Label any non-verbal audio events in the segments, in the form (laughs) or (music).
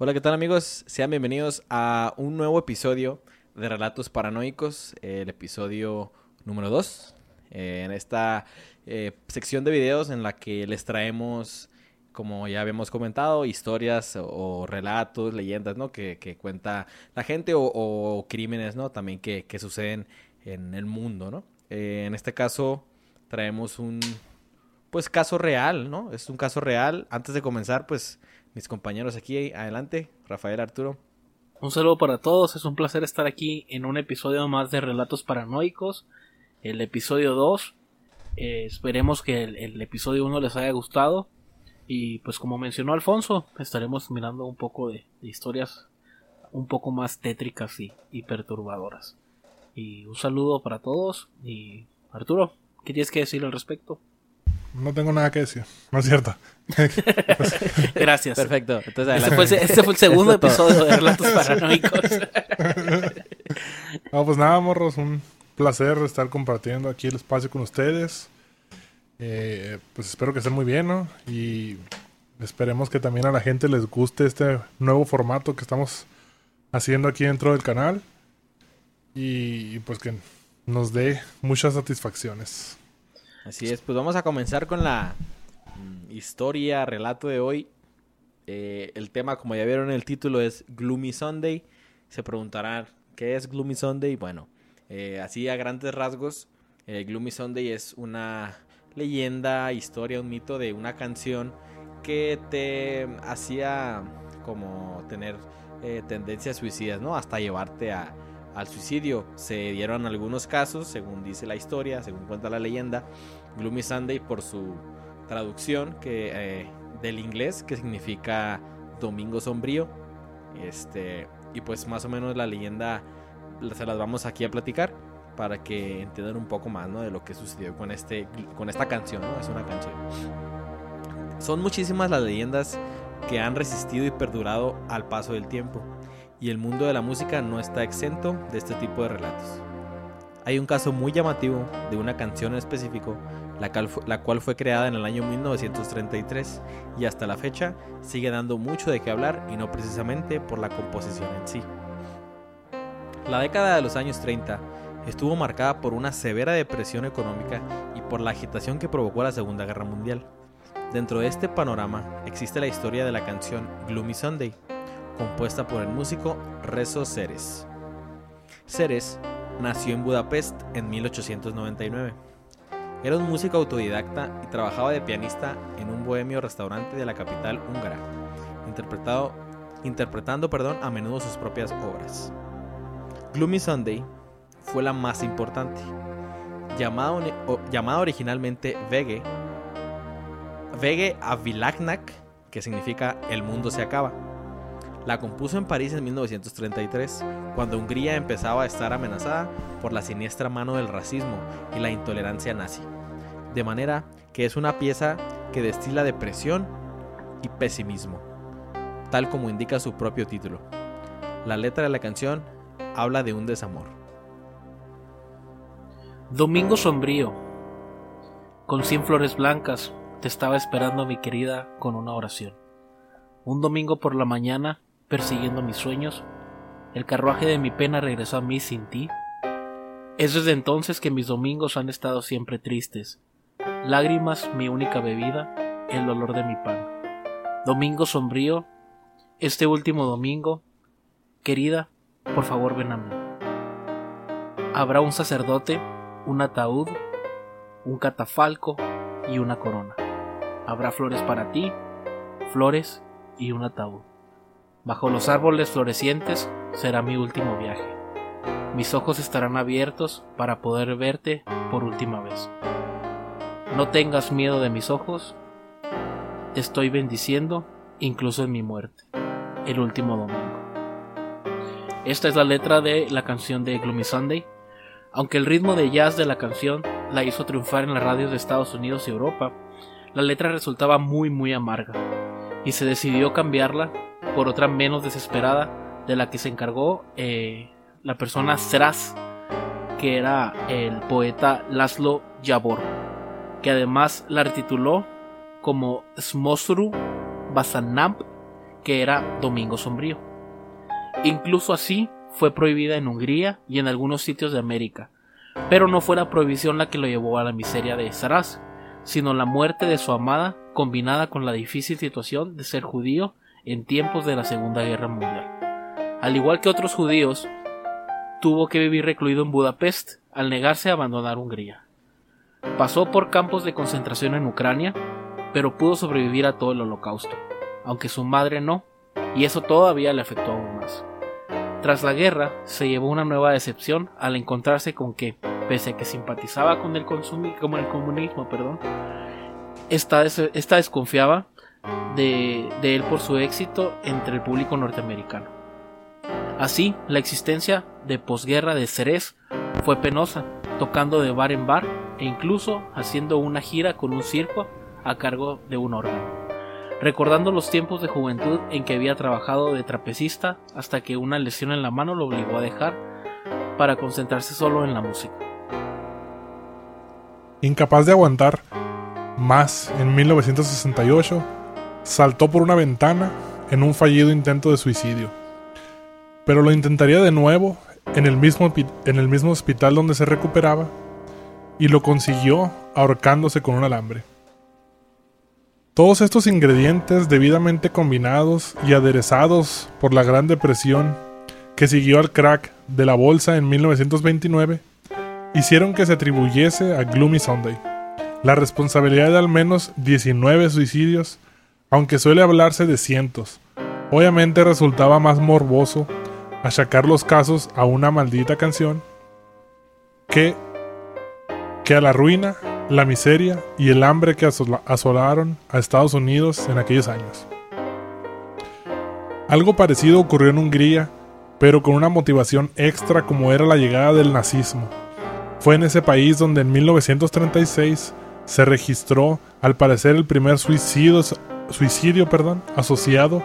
Hola, ¿qué tal amigos? Sean bienvenidos a un nuevo episodio de Relatos Paranoicos, el episodio número 2. Eh, en esta eh, sección de videos en la que les traemos, como ya habíamos comentado, historias o, relatos, leyendas, ¿no? Que, cuenta la gente o, crímenes, ¿no? También que, suceden en el mundo, ¿no? Eh, en este caso traemos un, pues, caso real, ¿no? Es un caso real. Antes de comenzar, pues, mis compañeros aquí, adelante, Rafael Arturo. Un saludo para todos, es un placer estar aquí en un episodio más de Relatos Paranoicos, el episodio 2. Eh, esperemos que el, episodio 1 les haya gustado. Y pues como mencionó Alfonso, estaremos mirando un poco de, historias un poco más tétricas y, y, perturbadoras. Y un saludo para todos. Y Arturo, ¿qué tienes que decir al respecto? No tengo nada que decir, no es cierto. (laughs) Gracias. Perfecto. Entonces, este, fue, este fue el segundo episodio de Relatos (laughs) Paranoicos. no, pues nada, morros, un placer estar compartiendo aquí el espacio con ustedes. Eh, pues espero que estén muy bien, ¿no? Y esperemos que también a la gente les guste este nuevo formato que estamos haciendo aquí dentro del canal. Y, pues que nos dé muchas satisfacciones. Así es, pues vamos a comenzar con la mm, historia, relato de hoy. Eh, el tema, como ya vieron en el título, es Gloomy Sunday. Se preguntarán, ¿qué es Gloomy Sunday? Bueno, eh, así a grandes rasgos, eh, Gloomy Sunday es una leyenda, historia, un mito de una canción que te hacía como tener tendencias suicidas, ¿no? Hasta llevarte a, al suicidio. Se dieron algunos casos, según dice la historia, según cuenta la leyenda, Gloomy Sunday por su traducción que, del inglés, que significa domingo sombrío. Este, y pues más o menos la leyenda se las vamos aquí a platicar para que entiendan un poco más ¿no? de lo que sucedió con, este, con esta canción. ¿no? Es una canción. Son muchísimas las leyendas que han resistido y perdurado al paso del tiempo, y el mundo de la música no está exento de este tipo de relatos. Hay un caso muy llamativo de una canción en específico, la cual, fue, creada en el año 1933 y hasta la fecha sigue dando mucho de qué hablar y no precisamente por la composición en sí. La década de los años 30 estuvo marcada por una severa depresión económica y por la agitación que provocó la Segunda Guerra Mundial. Dentro de este panorama existe la historia de la canción Gloomy Sunday, compuesta por el músico Rezo Ceres. Ceres nació en Budapest en 1899. Era un músico autodidacta y trabajaba de pianista en un bohemio restaurante de la capital húngara, interpretando perdón, a menudo sus propias obras. Gloomy Sunday fue la más importante. Llamada, originalmente Vege, Vege Avilagnak, que significa El mundo se acaba. La compuso en París en 1933, cuando Hungría empezaba a estar amenazada por la siniestra mano del racismo y la intolerancia nazi. De manera que es una pieza que destila depresión y pesimismo, tal como indica su propio título. La letra de la canción habla de un desamor. Domingo sombrío. Con cien flores blancas te estaba esperando mi querida con una oración. Un domingo por la mañana, persiguiendo mis sueños, el carruaje de mi pena regresó a mí sin ti. Es desde entonces que mis domingos han estado siempre tristes. Lágrimas mi única bebida, el dolor de mi pan. Domingo sombrío, este último domingo, querida, por favor ven a mí. Habrá un sacerdote, un ataúd, un catafalco y una corona. Habrá flores para ti, flores y un ataúd. Bajo los árboles florecientes será mi último viaje. Mis ojos estarán abiertos para poder verte por última vez. No tengas miedo de mis ojos. Te estoy bendiciendo incluso en mi muerte. El último domingo. Esta es la letra de la canción de Gloomy Sunday. Aunque el ritmo de jazz de la canción la hizo triunfar en las radios de Estados Unidos y Europa, la letra resultaba muy muy amarga y se decidió cambiarla por otra menos desesperada de la que se encargó eh, la persona Sras, que era el poeta Laszlo Yabor, que además la retituló como Smosru Basanamp que era Domingo Sombrío. Incluso así fue prohibida en Hungría y en algunos sitios de América, pero no fue la prohibición la que lo llevó a la miseria de Saraz, sino la muerte de su amada combinada con la difícil situación de ser judío en tiempos de la Segunda Guerra Mundial. Al igual que otros judíos, tuvo que vivir recluido en Budapest al negarse a abandonar Hungría. Pasó por campos de concentración en Ucrania, pero pudo sobrevivir a todo el holocausto, aunque su madre no, y eso todavía le afectó aún más. Tras la guerra, se llevó una nueva decepción al encontrarse con que, pese a que simpatizaba con el, con el comunismo, perdón, esta, esta desconfiaba de, él por su éxito entre el público norteamericano. Así, la existencia de posguerra de Ceres fue penosa, tocando de bar en bar e incluso haciendo una gira con un circo a cargo de un órgano recordando los tiempos de juventud en que había trabajado de trapecista hasta que una lesión en la mano lo obligó a dejar para concentrarse solo en la música. Incapaz de aguantar más en 1968, saltó por una ventana en un fallido intento de suicidio. Pero lo intentaría de nuevo en el mismo, en el mismo hospital donde se recuperaba y lo consiguió ahorcándose con un alambre. Todos estos ingredientes debidamente combinados y aderezados por la Gran Depresión que siguió al crack de la bolsa en 1929 hicieron que se atribuyese a Gloomy Sunday la responsabilidad de al menos 19 suicidios, aunque suele hablarse de cientos. Obviamente resultaba más morboso achacar los casos a una maldita canción que, que a la ruina la miseria y el hambre que asolaron a Estados Unidos en aquellos años. Algo parecido ocurrió en Hungría, pero con una motivación extra como era la llegada del nazismo. Fue en ese país donde en 1936 se registró al parecer el primer suicidio, suicidio perdón, asociado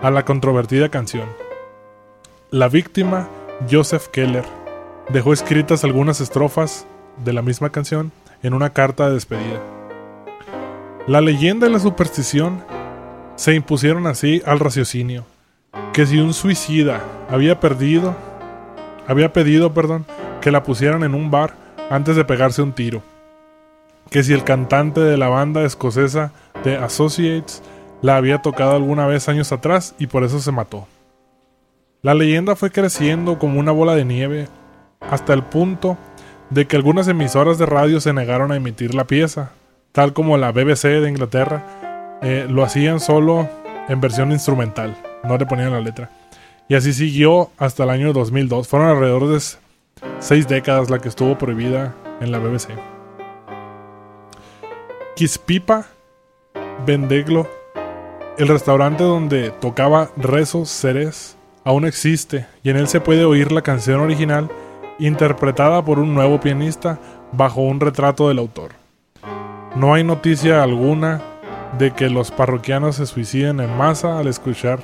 a la controvertida canción. La víctima, Joseph Keller, dejó escritas algunas estrofas de la misma canción en una carta de despedida. La leyenda y la superstición se impusieron así al raciocinio, que si un suicida había perdido, había pedido, perdón, que la pusieran en un bar antes de pegarse un tiro, que si el cantante de la banda escocesa The Associates la había tocado alguna vez años atrás y por eso se mató. La leyenda fue creciendo como una bola de nieve hasta el punto de que algunas emisoras de radio se negaron a emitir la pieza, tal como la BBC de Inglaterra, eh, lo hacían solo en versión instrumental, no le ponían la letra. Y así siguió hasta el año 2002. Fueron alrededor de seis décadas la que estuvo prohibida en la BBC. Kispipa Vendeglo, el restaurante donde tocaba Rezos Ceres, aún existe y en él se puede oír la canción original interpretada por un nuevo pianista bajo un retrato del autor. No hay noticia alguna de que los parroquianos se suiciden en masa al escuchar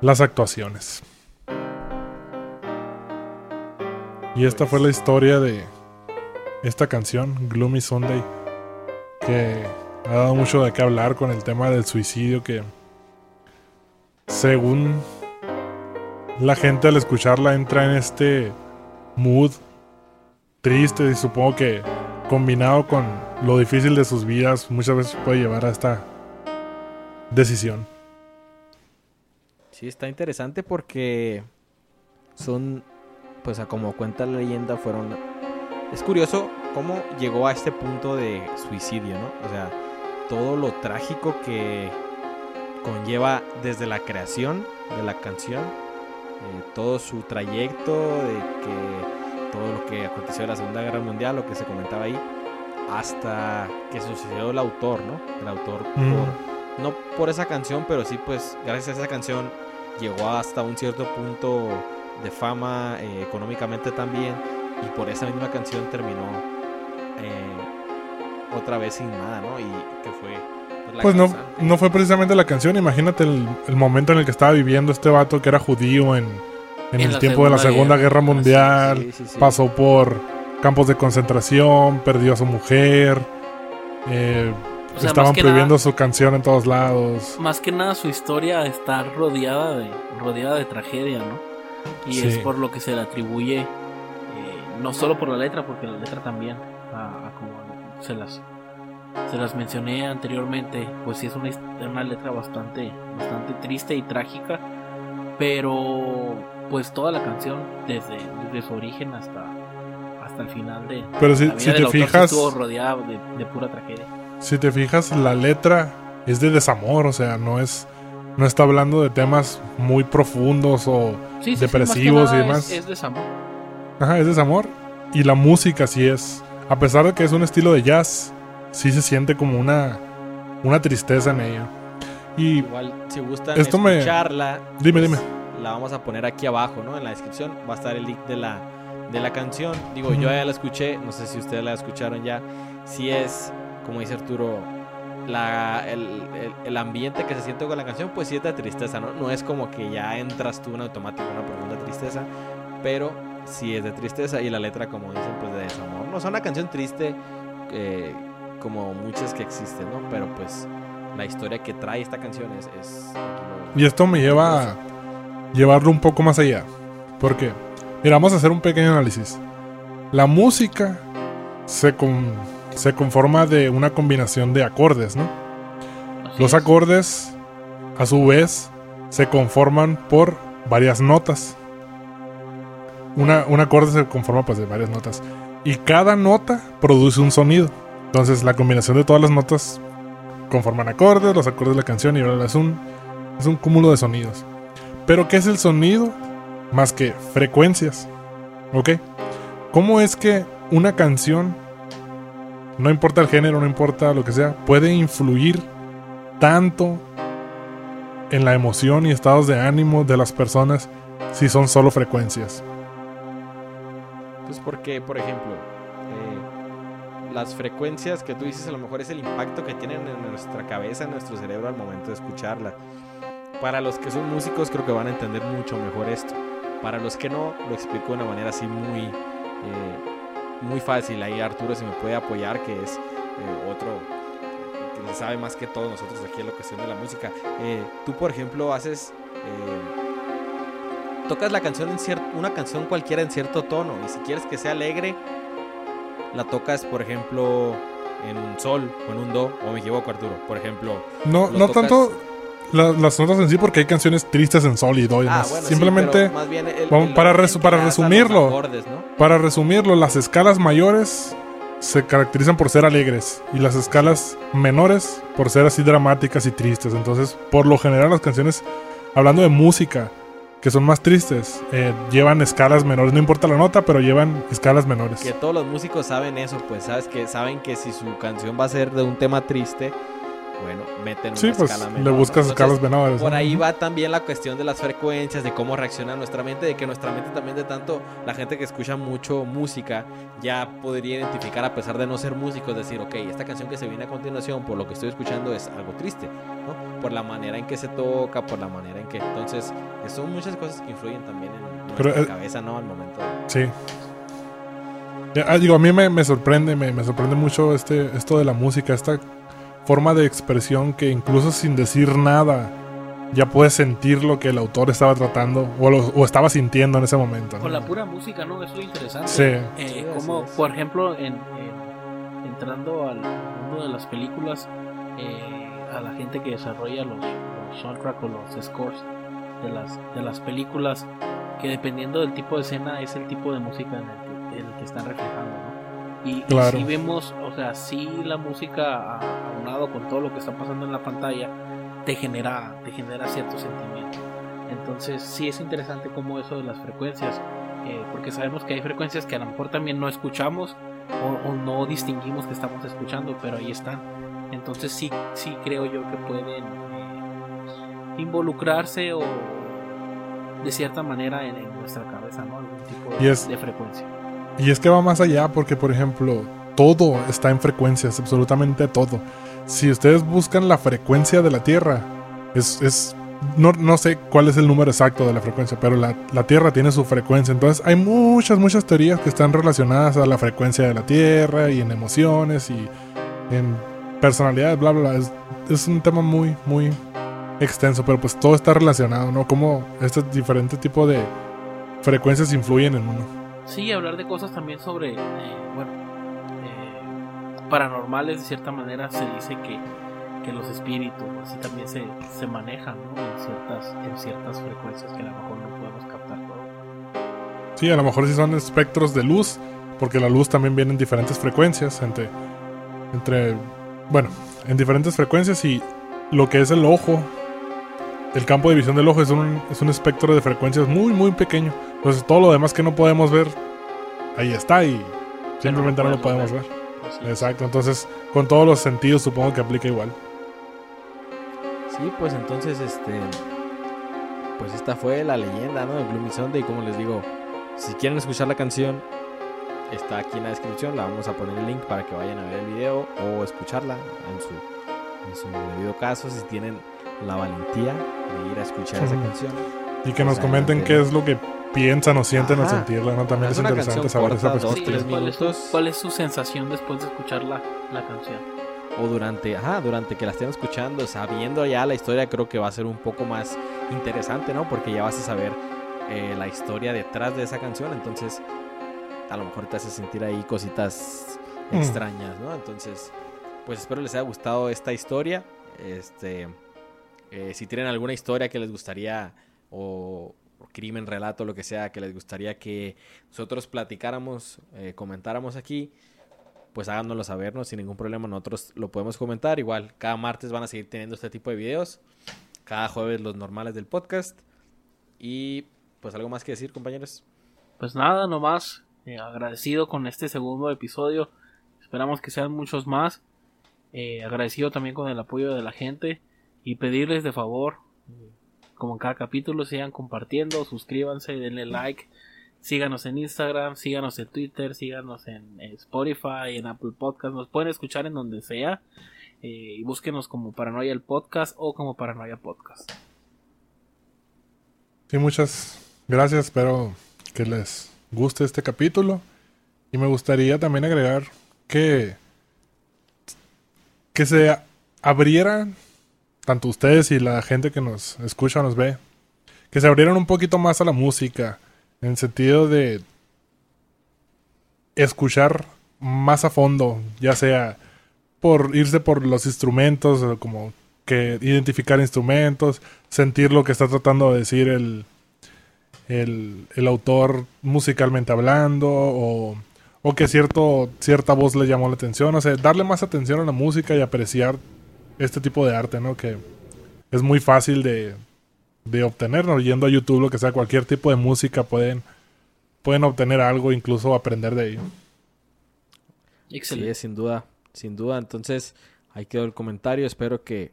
las actuaciones. Y esta fue la historia de esta canción, Gloomy Sunday, que ha dado mucho de qué hablar con el tema del suicidio que, según la gente al escucharla, entra en este mood triste y supongo que combinado con lo difícil de sus vidas muchas veces puede llevar a esta decisión. Sí, está interesante porque son, pues a como cuenta la leyenda, fueron... Es curioso cómo llegó a este punto de suicidio, ¿no? O sea, todo lo trágico que conlleva desde la creación de la canción eh, todo su trayecto, de que todo lo que aconteció en la Segunda Guerra Mundial, lo que se comentaba ahí, hasta que sucedió el autor, ¿no? El autor, no por esa canción, pero sí, pues gracias a esa canción llegó hasta un cierto punto de fama eh, económicamente también, y por esa misma canción terminó eh, otra vez sin nada, ¿no? Y que fue pues no, no fue precisamente la canción. Imagínate el, momento en el que estaba viviendo este vato que era judío en, el tiempo de la Segunda Guerra, Mundial. pasó por campos de concentración, perdió a su mujer. Eh, O sea, estaban más que prohibiendo nada- su canción en todos lados. Más que nada su historia está rodeada de, rodeada de tragedia, ¿no? Y Sí. es por lo que se le atribuye, eh, no solo por la letra, porque la letra también, a, a como se las, se las mencioné anteriormente, pues sí es una, una letra bastante, bastante triste y trágica, pero pues toda la canción, desde, desde su origen hasta, hasta el final de Pero si, la vida si del te autor, fijas, estuvo rodeada de, de pura tragedia. si te fijas, la letra es de desamor, o sea, no es, no está hablando de temas muy profundos o Sí, sí, sí, más que depresivos y demás. Es, es desamor. Ajá, es desamor. Y la música sí es. A pesar de que es un estilo de jazz, sí se siente como una, una tristeza en ella. Y Igual, si gustan Esto me- escucharla, dime, pues, dime. la vamos a poner aquí abajo, ¿no? En la descripción va a estar el link de la, de la canción. Digo, yo ya la escuché, no sé si ustedes la escucharon ya. Si es, como dice Arturo, la, el, el- el ambiente que se siente con la canción, pues sí es de tristeza, ¿no? No es como que ya entras tú en automático una profunda tristeza, pero sí es de tristeza y la letra, como dicen, pues de desamor. No es una canción triste eh, como muchas que existen, ¿no? Pero pues la historia que trae esta canción es... es Y esto me lleva a llevarlo un poco más allá. Porque, mira, vamos a hacer un pequeño análisis. La música se, con- se conforma de una combinación de acordes, ¿no? Así Los es. acordes, a su vez, se conforman por varias notas. Una, un acorde se conforma pues de varias notas. Y cada nota produce un sonido. Entonces la combinación de todas las notas conforman acordes, los acordes de la canción y es un, es un cúmulo de sonidos. Pero ¿qué es el sonido? Más que frecuencias. ¿Ok? ¿Cómo es que una canción, no importa el género, no importa lo que sea, puede influir tanto en la emoción y estados de ánimo de las personas si son solo frecuencias? Pues porque, por ejemplo, eh, las frecuencias que tú dices a lo mejor es el impacto que tienen en nuestra cabeza, en nuestro cerebro al momento de escucharla. Para los que son músicos creo que van a entender mucho mejor esto. Para los que no, lo explico de una manera así muy, eh, muy fácil. Ahí Arturo se me puede apoyar, que es eh, otro que sabe más que todos nosotros aquí en la cuestión de la música. Tú, por ejemplo, haces... tocas la canción en cierto, una canción cualquiera en cierto tono y si quieres que sea alegre la tocas por ejemplo en un sol o en un do o me equivoco Arturo por ejemplo No, no tocas- tanto la- las notas en sí, porque hay canciones tristes en sol y do y ah bueno Simplemente, pero más bien el- vamos, el para resu- para resumirlo. acordes, ¿no? para resumirlo, las escalas mayores se caracterizan por ser alegres y las escalas menores por ser así dramáticas y tristes. Entonces, por lo general, las canciones, hablando de música, que son más tristes, eh, llevan escalas menores. No importa la nota, pero llevan escalas menores. que todos los músicos saben eso pues sabes que saben que si su canción va a ser de un tema triste bueno meten Sí, una pues escala le menor, ¿no? buscas Entonces, escalas menores. Por ¿no? ahí va también la cuestión de las frecuencias, de cómo reacciona nuestra mente, de que nuestra mente también de tanto, la gente que escucha mucho música ya podría identificar a pesar de no ser músicos, decir, ok, esta canción que se viene a continuación, por lo que estoy escuchando es algo triste, ¿no? Por la manera en que se toca, por la manera en que... Entonces, son muchas cosas que influyen también en nuestra Pero, eh, cabeza, ¿no? Al momento. Sí. Ya, ah, digo, a mí me, me sorprende, me, me sorprende mucho este, esto de la música, esta forma de expresión que incluso sin decir nada ya puedes sentir lo que el autor estaba tratando o, lo- o estaba sintiendo en ese momento. ¿no? Con la pura música, ¿no? Eso es interesante. Sí. Eh, Sí, como, por ejemplo, en, en- entrando al mundo de las películas, eh, a la gente que desarrolla los, los soundtrack o los scores de las, de las películas, que dependiendo del tipo de escena es el tipo de música en el que, en el que están reflejando, ¿no? Y, Claro. si vemos, o sea, si la música a- aunado con todo lo que está pasando en la pantalla, te genera, te genera cierto sentimiento. Entonces sí es interesante como eso de las frecuencias, eh, porque sabemos que hay frecuencias que a lo mejor también no escuchamos o, o no distinguimos que estamos escuchando, pero ahí están. Entonces sí, sí creo yo que pueden eh, involucrarse o de cierta manera en, en nuestra cabeza, ¿no? Algún tipo de frecuencia. Y es que va más allá porque, por ejemplo, todo está en frecuencias, absolutamente todo. Si ustedes buscan la frecuencia de la Tierra, es... es- no, sé cuál es el número exacto de la frecuencia, pero la, Tierra tiene su frecuencia. Entonces hay muchas, muchas teorías que están relacionadas a la frecuencia de la Tierra y en emociones y en personalidades, bla, bla, bla. Es, es un tema muy, muy extenso, pero pues todo está relacionado, ¿no? Cómo este diferente tipo de frecuencias influyen en uno. Sí, hablar de cosas también sobre, eh, bueno, eh, paranormales de cierta manera se dice que, que los espíritus así también se, se manejan ¿no? en, ciertas, en ciertas frecuencias que a lo mejor no podemos captar todo. Sí, a lo mejor sí son espectros de luz, porque la luz también viene en diferentes frecuencias, entre, entre, bueno, en diferentes frecuencias y lo que es el ojo, el campo de visión del ojo es un, es un espectro de frecuencias muy, muy pequeño. Entonces todo lo demás que no podemos ver, ahí está y simplemente no lo podemos ver. Así es. Exacto, entonces con todos los sentidos supongo que aplica igual. Sí, pues entonces, este. Pues esta fue la leyenda, ¿no? De Gloomy Sunday. Como les digo, si quieren escuchar la canción, está aquí en la descripción. La vamos a poner el link para que vayan a ver el video o escucharla en su, en su debido caso. Si tienen la valentía de ir a escuchar esa canción. Y que nos Pues, comenten qué es lo que piensan o sienten al Ajá. sentirla, ¿no? También Es interesante saber esa corta, dos, perspectiva. tres ¿Cuál es, su, minutos. cuál es su sensación después de escuchar la, la canción? o durante, ajá, durante que la estén escuchando, sabiendo ya la historia, creo que va a ser un poco más interesante, ¿no? Porque ya vas a saber eh, la historia detrás de esa canción, entonces a lo mejor te hace sentir ahí cositas Mm. extrañas, ¿no? Entonces, pues espero les haya gustado esta historia. Este, eh, si tienen alguna historia que les gustaría o, crimen, relato, lo que sea, que les gustaría que nosotros platicáramos, eh, comentáramos aquí, pues háganoslo saber, ¿no? Sin ningún problema, nosotros lo podemos comentar. Igual, cada martes van a seguir teniendo este tipo de videos. Cada jueves los normales del podcast. Y pues algo más que decir, compañeros. Pues nada, nomás eh, agradecido con este segundo episodio. Esperamos que sean muchos más. Eh, agradecido también con el apoyo de la gente. Y pedirles de favor, eh, como en cada capítulo, sigan compartiendo, suscríbanse, denle like. Síganos en Instagram, síganos en Twitter, síganos en, Spotify, en Apple Podcast. Nos pueden escuchar en donde sea. eh, y búsquenos como Paranoia el Podcast o como Paranoia Podcast. Sí, muchas gracias. Espero que les guste este capítulo. Y me gustaría también agregar que, que se abrieran, tanto ustedes y la gente que nos escucha nos ve, que se abrieran un poquito más a la música, en el sentido de escuchar más a fondo, ya sea por irse por los instrumentos, como que identificar instrumentos, sentir lo que está tratando de decir el, el, el autor musicalmente hablando, o, o que cierto, cierta voz le llamó la atención, o sea, darle más atención a la música y apreciar este tipo de arte, ¿no? Que es muy fácil de, de obtener, ¿no? Yendo a YouTube, lo que sea, cualquier tipo de música pueden, pueden obtener algo, incluso aprender de ello. Excelente. Sí, sin duda, sin duda. Entonces, ahí quedó el comentario. Espero que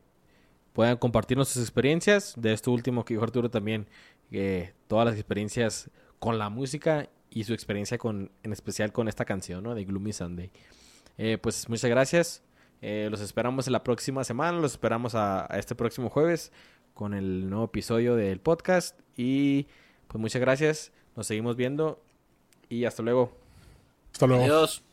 puedan compartirnos sus experiencias. De esto último que dijo Arturo también, eh, todas las experiencias con la música y su experiencia con, en especial con esta canción, ¿no? De Gloomy Sunday. Eh, pues muchas gracias. Eh, los esperamos en la próxima semana. Los esperamos a, a este próximo jueves con el nuevo episodio del podcast. Y pues muchas gracias. Nos seguimos viendo y hasta luego. Hasta luego. Adiós.